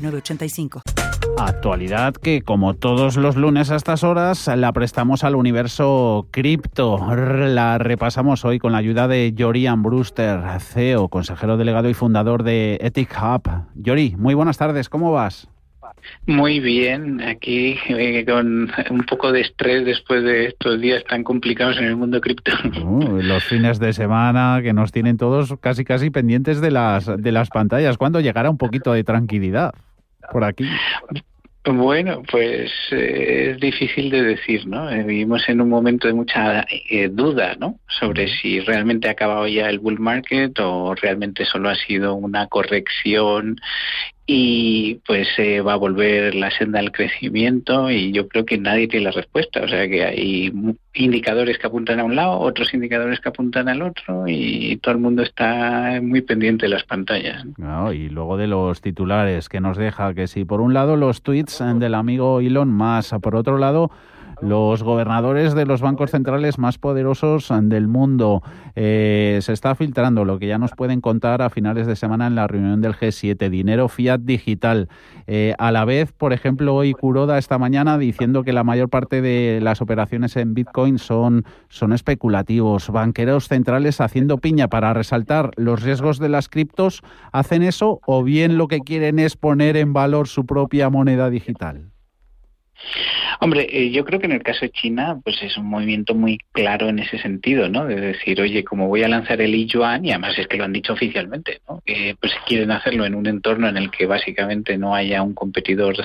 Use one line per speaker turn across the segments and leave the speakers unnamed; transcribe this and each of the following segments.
906985.
Actualidad que, como todos los lunes a estas horas, la prestamos al universo cripto. La repasamos hoy con la ayuda de Jorian Brewster, CEO, consejero delegado y fundador de Ethic Hub. Yori, muy buenas tardes, ¿cómo vas?
Muy bien, aquí eh, con un poco de estrés después de estos días tan complicados en el mundo cripto.
Uh, los fines de semana que nos tienen todos casi casi pendientes de las de las pantallas. ¿Cuándo llegará un poquito de tranquilidad por aquí?
Bueno, pues eh, es difícil de decir, ¿no? Eh, vivimos en un momento de mucha eh, duda, ¿no? Sobre si realmente ha acabado ya el bull market o realmente solo ha sido una corrección y pues se va a volver la senda del crecimiento y yo creo que nadie tiene la respuesta. O sea que hay indicadores que apuntan a un lado, otros indicadores que apuntan al otro y todo el mundo está muy pendiente de las pantallas.
y luego de los titulares que nos deja que si por un lado los tweets del amigo Elon Musk, por otro lado los gobernadores de los bancos centrales más poderosos del mundo. Eh, se está filtrando lo que ya nos pueden contar a finales de semana en la reunión del G7, dinero fiat digital. Eh, a la vez, por ejemplo, hoy Kuroda esta mañana diciendo que la mayor parte de las operaciones en Bitcoin son, son especulativos. Banqueros centrales haciendo piña para resaltar los riesgos de las criptos, ¿hacen eso o bien lo que quieren es poner en valor su propia moneda digital?
Hombre, eh, yo creo que en el caso de China, pues es un movimiento muy claro en ese sentido, ¿no? De decir, oye, como voy a lanzar el yuan, y además es que lo han dicho oficialmente, ¿no? Que pues quieren hacerlo en un entorno en el que básicamente no haya un competidor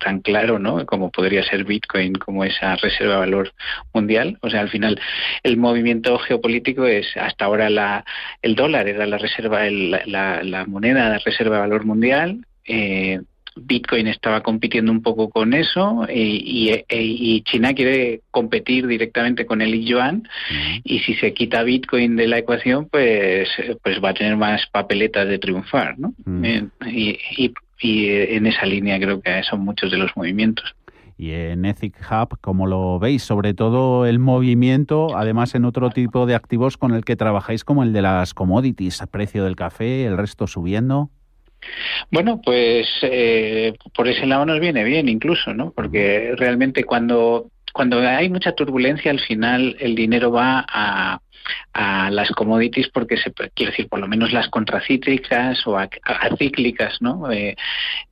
tan claro, ¿no? Como podría ser Bitcoin, como esa reserva de valor mundial. O sea, al final el movimiento geopolítico es hasta ahora la, el dólar era la reserva, la, la moneda de reserva de valor mundial. Eh, Bitcoin estaba compitiendo un poco con eso y, y, China quiere competir directamente con el yuan y si se quita Bitcoin de la ecuación pues pues va a tener más papeletas de triunfar ¿no? Eh, y, y en esa línea creo que son muchos de los movimientos
y en Ethic Hub, como lo veis, sobre todo el movimiento, además en otro tipo de activos con el que trabajáis, como el de las commodities, precio del café, el resto subiendo.
Bueno, pues eh, por ese lado nos viene bien incluso, ¿no? Porque realmente cuando cuando hay mucha turbulencia, al final el dinero va a, a las commodities porque se quiere decir por lo menos las contracíclicas o acíclicas, ¿no? Eh,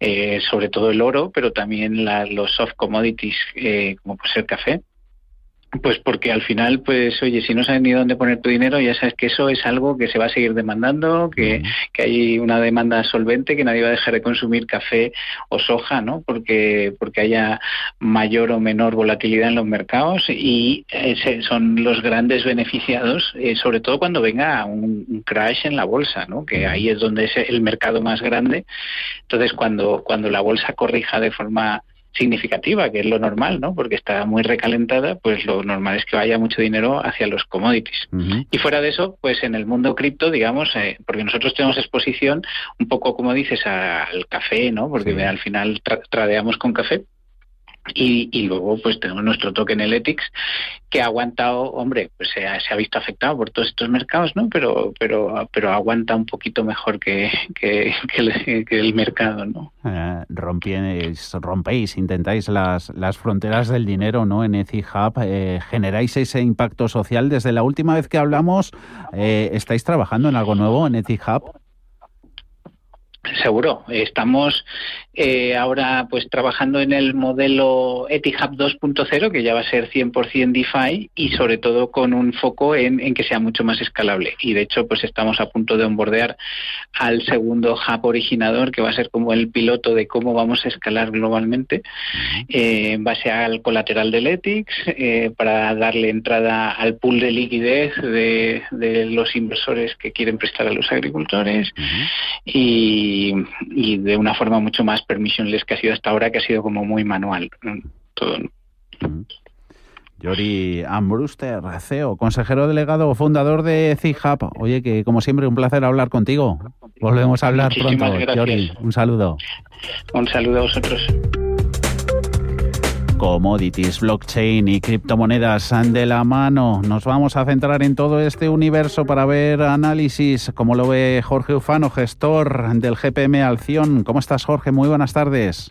eh, sobre todo el oro, pero también los soft commodities eh, como puede ser café pues porque al final, pues oye, si no sabes ni dónde poner tu dinero, ya sabes que eso es algo que se va a seguir demandando, que, que, hay una demanda solvente, que nadie va a dejar de consumir café o soja, ¿no? Porque, porque haya mayor o menor volatilidad en los mercados y son los grandes beneficiados, eh, sobre todo cuando venga un, un, crash en la bolsa, ¿no? Que ahí es donde es el mercado más grande. Entonces, cuando, cuando la bolsa corrija de forma significativa, que es lo normal, ¿no? Porque está muy recalentada, pues lo normal es que vaya mucho dinero hacia los commodities. Y fuera de eso, pues en el mundo cripto, digamos, eh, porque nosotros tenemos exposición un poco, como dices, al café, ¿no? Porque al final tradeamos con café. Y, y, luego pues tenemos nuestro token Eletics que ha aguantado, hombre, pues se ha, visto afectado por todos estos mercados, ¿no? Pero pero pero aguanta un poquito mejor que, que, el, mercado, ¿no?
Eh, rompéis, rompéis, intentáis las, las fronteras del dinero, ¿no? En EthiHub, eh, generáis ese impacto social. Desde la última vez que hablamos, eh, ¿estáis trabajando en algo nuevo en EthiHub?
Seguro, estamos eh, ahora pues trabajando en el modelo Etihub 2.0 que ya va a ser 100% DeFi y sobre todo con un foco en, en, que sea mucho más escalable. Y de hecho pues estamos a punto de onboardear al segundo hub originador que va a ser como el piloto de cómo vamos a escalar globalmente eh, en base al colateral del Ethics eh, para darle entrada al pool de liquidez de, de, los inversores que quieren prestar a los agricultores. Y, y de una forma mucho más permissionless que ha sido hasta ahora, que ha sido como muy manual todo.
Yori Ambruster, CEO, consejero delegado, fundador de CIHAP. Oye, que como siempre, un placer hablar contigo. Volvemos a hablar pronto. Yori, un saludo.
Un saludo a vosotros.
Commodities, blockchain y criptomonedas de la mano. Nos vamos a centrar en todo este universo para ver análisis, como lo ve Jorge Ufano, gestor del GPM Alción. ¿Cómo estás, Jorge? Muy buenas tardes.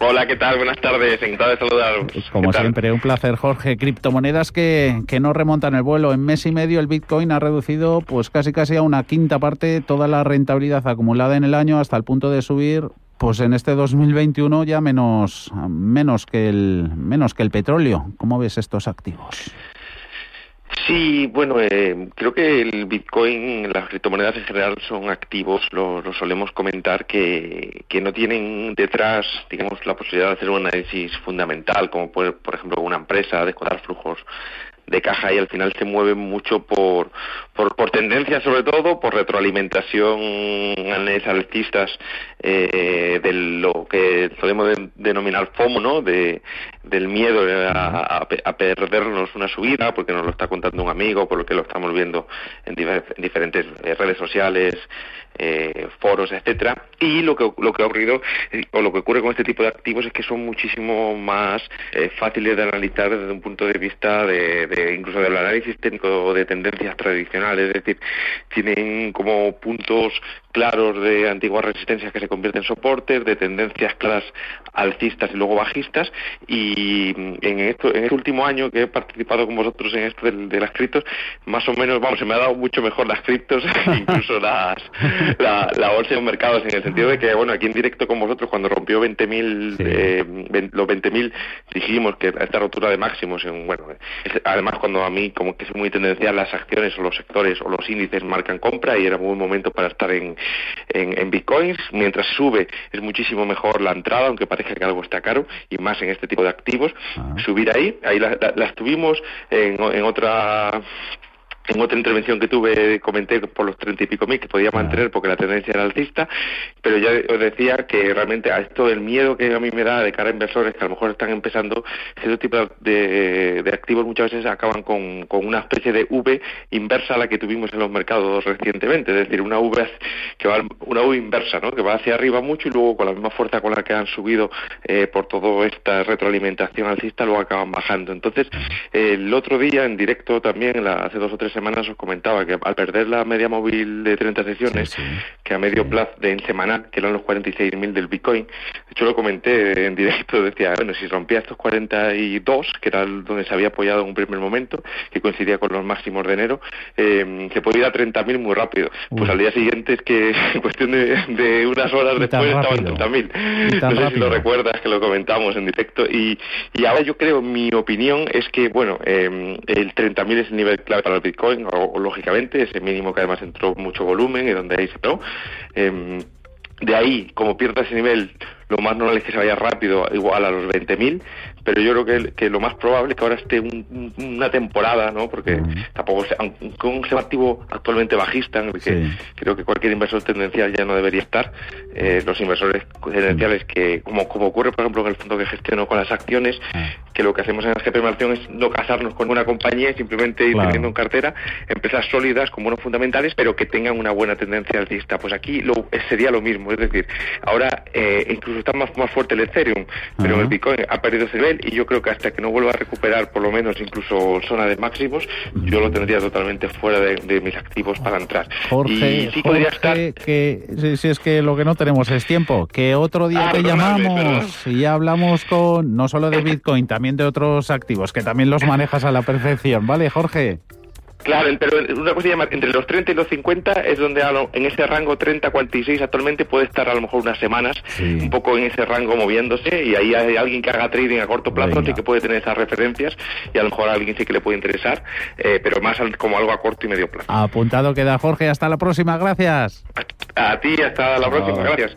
Hola, ¿qué tal? Buenas tardes, encantado de saludaros.
Pues como siempre, un placer, Jorge. Criptomonedas que, que no remontan el vuelo. En mes y medio el Bitcoin ha reducido pues casi casi a una quinta parte toda la rentabilidad acumulada en el año hasta el punto de subir pues en este 2021 ya menos menos que el menos que el petróleo. ¿Cómo ves estos activos?
Sí, bueno, eh, creo que el Bitcoin, las criptomonedas en general son activos, lo, solemos comentar, que, que, no tienen detrás, digamos, la posibilidad de hacer un análisis fundamental, como por, por ejemplo una empresa, de contar flujos de caja y al final se mueve mucho por, por, tendencia sobre todo, por retroalimentación alcistas eh, de lo que podemos denominar FOMO, ¿no? De, del miedo a, a, perdernos una subida porque nos lo está contando un amigo, por lo que lo estamos viendo en, diferentes eh, redes sociales, eh, foros, etcétera. Y lo que, lo que ha ocurrido eh, o lo que ocurre con este tipo de activos es que son muchísimo más eh, fáciles de analizar desde un punto de vista de, de incluso del análisis técnico de tendencias tradicionales, es decir, tienen como puntos claros de antiguas resistencias que se convierten en soportes, de tendencias claras alcistas y luego bajistas. Y en, esto, en este último año que he participado con vosotros en esto de, las criptos, más o menos, vamos, se me ha dado mucho mejor las criptos, incluso las, la, la bolsa de mercados, en el sentido de que, bueno, aquí en directo con vosotros, cuando rompió 20.000, eh, los 20.000, dijimos que esta rotura de máximos, en, bueno, además cuando a mí, como que es muy tendencial, las acciones o los sectores o los índices marcan compra y era un buen momento para estar en, en, bitcoins. Mientras sube es muchísimo mejor la entrada, aunque parezca que algo está caro, y más en este tipo de activos. Ah. Subir ahí, ahí las tuvimos en, en otra en otra intervención que tuve comenté por los treinta y pico mil que podía mantener porque la tendencia era alcista, pero ya os decía que realmente a esto el miedo que a mí me da de cara a inversores que a lo mejor están empezando, ese tipo de, de activos muchas veces acaban con, con, una especie de V inversa a la que tuvimos en los mercados recientemente, es decir, una V que va una V inversa, ¿no? que va hacia arriba mucho y luego con la misma fuerza con la que han subido eh, por toda esta retroalimentación alcista luego acaban bajando. Entonces, el otro día en directo también, hace dos o tres semanas os comentaba que al perder la media móvil de 30 sesiones, que a medio plazo de en semanal, que eran los 46.000 del Bitcoin, de hecho lo comenté en directo, decía, bueno, si rompía estos 42, que era donde se había apoyado en un primer momento, que coincidía con los máximos de enero, eh, se podía ir a 30.000 muy rápido. Pues al día siguiente es que en cuestión de, unas horas después estaban 30.000. No sé si lo recuerdas, que lo comentamos en directo. Y, y ahora yo creo, mi opinión es que, bueno, eh, el 30.000 es el nivel clave para el Bitcoin, o, lógicamente ese mínimo que además entró mucho volumen y donde ahí se pegó. Eh, de ahí, como pierda ese nivel, lo más normal es que se vaya rápido, igual a los 20.000, pero yo creo que, que, lo más probable es que ahora esté una temporada, ¿no? Porque tampoco, con un sistema activo actualmente bajista, que creo que cualquier inversor tendencial ya no debería estar, eh, los inversores tendenciales que, como, como ocurre, por ejemplo, en el fondo que gestiono con las acciones, ah. Que lo que hacemos en la GP Acción es no casarnos con una compañía y simplemente ir teniendo en cartera empresas sólidas con buenos fundamentales, pero que tengan una buena tendencia alcista. Pues aquí lo, sería lo mismo, es decir, ahora eh, incluso está más, más fuerte el Ethereum, pero el Bitcoin ha perdido ese nivel y yo creo que hasta que no vuelva a recuperar por lo menos incluso zona de máximos, yo lo tendría totalmente fuera de, mis activos para entrar.
Jorge, y estar... que si, es que lo que no tenemos es tiempo, que otro día ah, te llamamos y hablamos con no solo de Bitcoin, también de otros activos que también los manejas a la perfección, ¿vale, Jorge?
Claro, pero una cosa entre los 30 y los 50 es donde en ese rango 30-46 actualmente puede estar a lo mejor unas semanas un poco en ese rango moviéndose y ahí hay alguien que haga trading a corto plazo sí que puede tener esas referencias y a lo mejor a alguien sí que le puede interesar, eh, pero más como algo a corto y medio plazo.
Apuntado queda Jorge, hasta la próxima, gracias.
A, ti, hasta la próxima, gracias.